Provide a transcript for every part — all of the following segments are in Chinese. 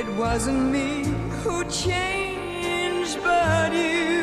It wasn't me who changed, but you.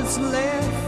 what's left.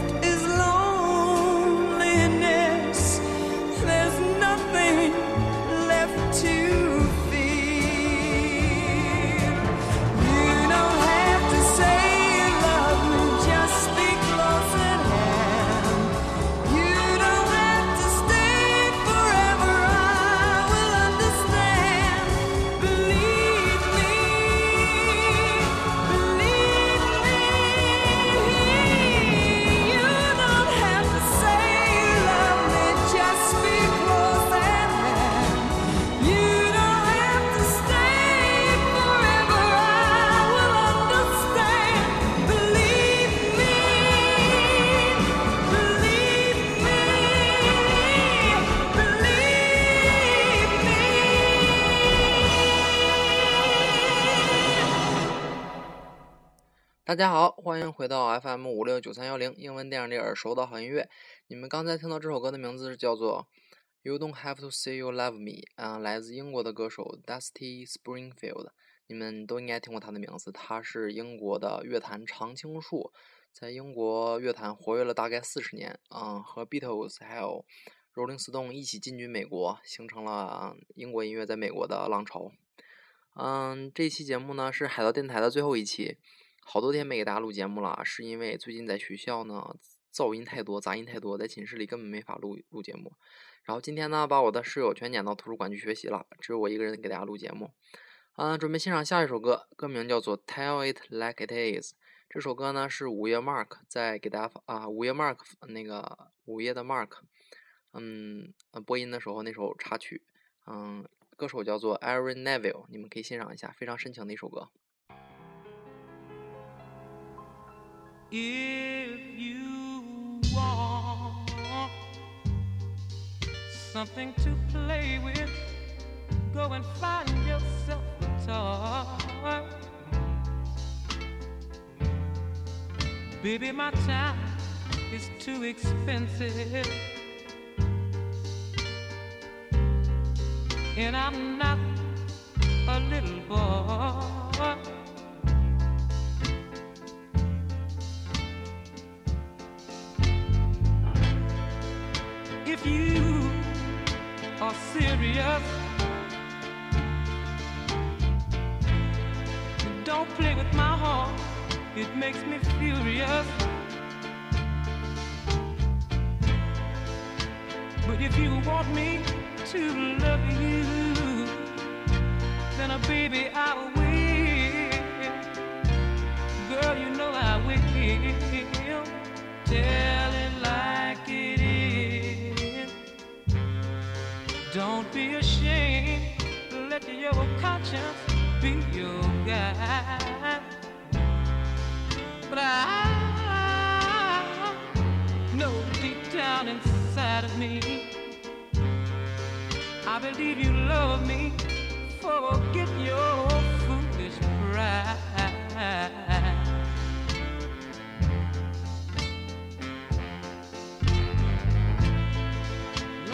大家好，欢迎回到 FM 五六九三幺零英文电影里耳熟的好音乐。你们刚才听到这首歌的名字是叫做《You Don't Have to Say You Love Me》啊、来自英国的歌手 Dusty Springfield。你们都应该听过他的名字，他是英国的乐坛常青树，在英国乐坛活跃了大概四十年，嗯，和 Beatles 还有 Rolling Stone 一起进军美国，形成了英国音乐在美国的浪潮。嗯，这期节目呢是海盗电台的最后一期，好多天没给大家录节目了，是因为最近在学校呢噪音太多、杂音太多，在寝室里根本没法录录节目。然后今天呢，把我的室友全撵到图书馆去学习了，只有我一个人给大家录节目。啊、准备欣赏下一首歌，歌名叫做《Tell It Like It Is》。这首歌呢是午夜 Mark 在给大家发啊，午夜 Mark 那个午夜的 Mark，嗯，播音的时候那首插曲，嗯，歌手叫做 Aaron Neville，你们可以欣赏一下，非常深情的一首歌。If you want something to play with, go and find yourself a toy. Baby, my time is too expensive. And I'm not a little boy. Serious. Don't play with my heart, it makes me furious. But if you want me to love you, then a baby I will. Girl, you know I will. Tell your conscience be your guide. But I know deep down inside of me, I believe you love me. Forget your foolish pride.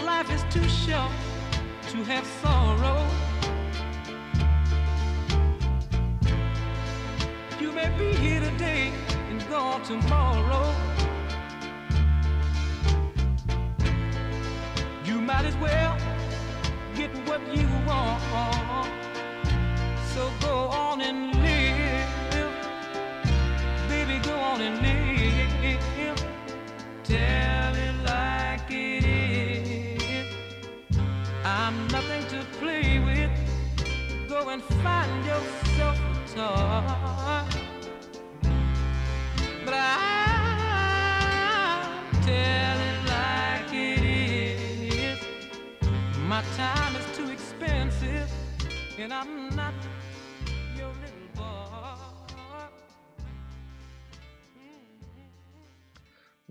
Life is too short to have sorrow. Tomorrow. You might as well get what you want. So go on and live. Baby, go on and live. Tell it like it is. I'm nothing to play with. Go and find yourself a toy. I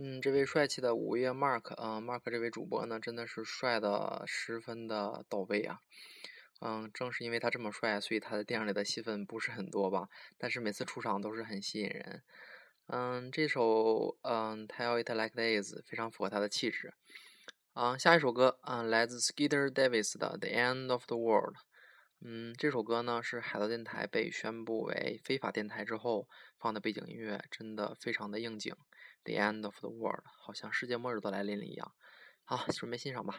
嗯，这位帅气的午夜 Mark，嗯、m a r k 这位主播呢，真的是帅的十分的到位啊。嗯，正是因为他这么帅，所以他在电影里的戏份不是很多吧，但是每次出场都是很吸引人。嗯，这首嗯 Tell It Like It Is 非常符合他的气质。嗯，下一首歌，嗯，来自 Skeeter Davis 的《The End of the World》。嗯，这首歌呢是海盗电台被宣布为非法电台之后放的背景音乐，真的非常的应景。The End of the World，好像世界末日都来临了一样。好，准备欣赏吧。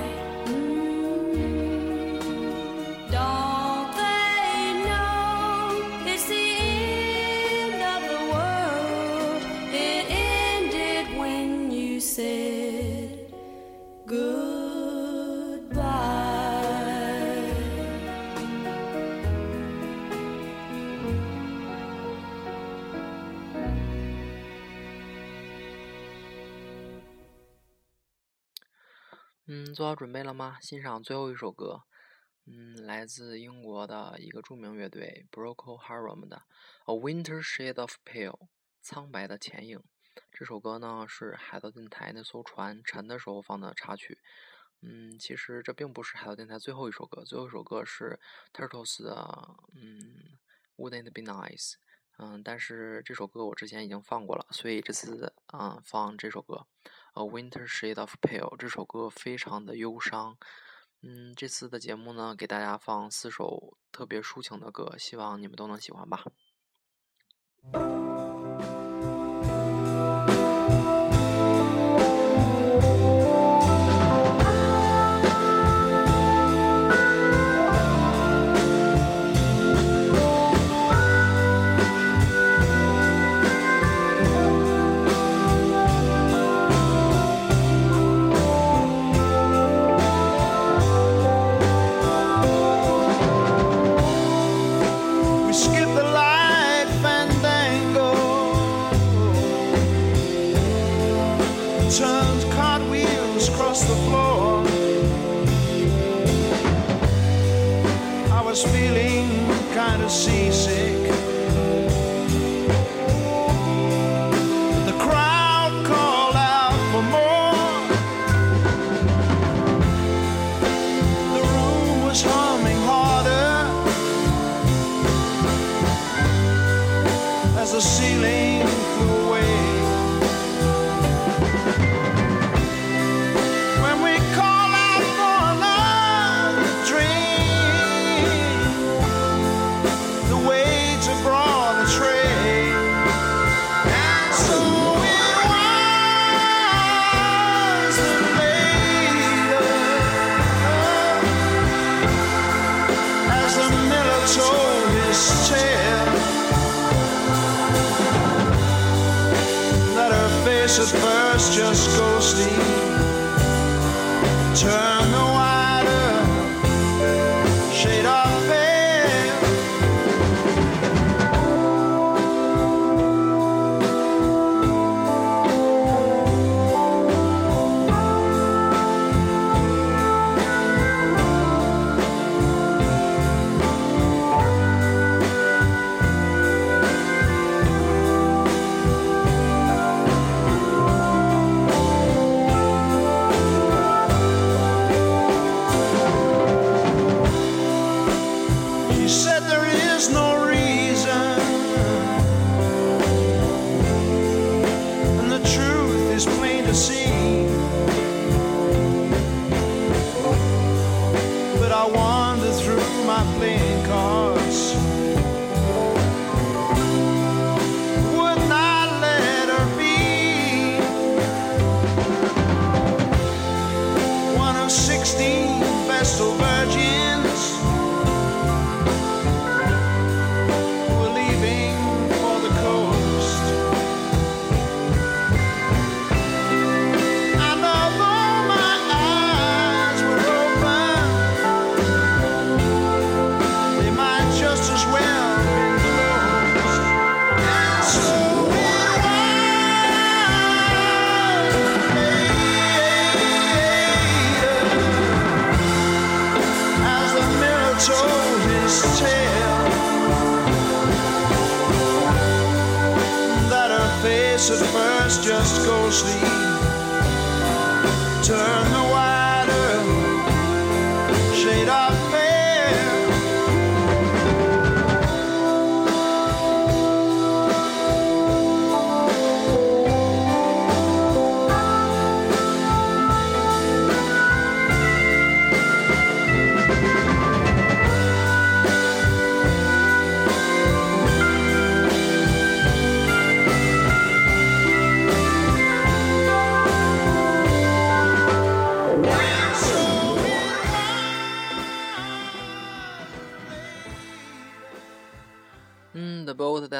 做好准备了吗？欣赏最后一首歌。嗯，来自英国的一个著名乐队 Brocol Harum 的《A Winter Shade of Pale》苍白的前影。这首歌呢是海盗电台那艘船沉的时候放的插曲。嗯，其实这并不是海盗电台最后一首歌，最后一首歌是 Turtles 的嗯，Wouldn't It Be Nice。嗯，但是这首歌我之前已经放过了，所以这次嗯放这首歌《A Winter Shade of Pale》。这首歌非常的忧伤。嗯，这次的节目呢，给大家放四首特别抒情的歌，希望你们都能喜欢吧。At first, just go sleep. Turn the 16 Vestal Virgin. At first just ghostly turn the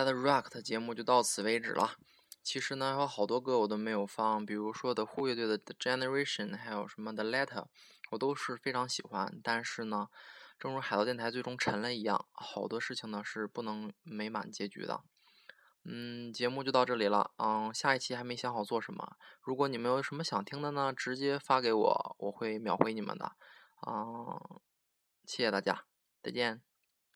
，The Boat That Rocked 节目就到此为止了。其实呢，有好多歌我都没有放，比如说的 Who 乐队的 The Generation，还有什么 The Letter，我都是非常喜欢。但是呢，正如海盗电台最终沉了一样，好多事情呢是不能美满结局的。嗯，节目就到这里了。嗯，下一期还没想好做什么。如果你们有什么想听的呢，直接发给我，我会秒回你们的。嗯，谢谢大家，再见。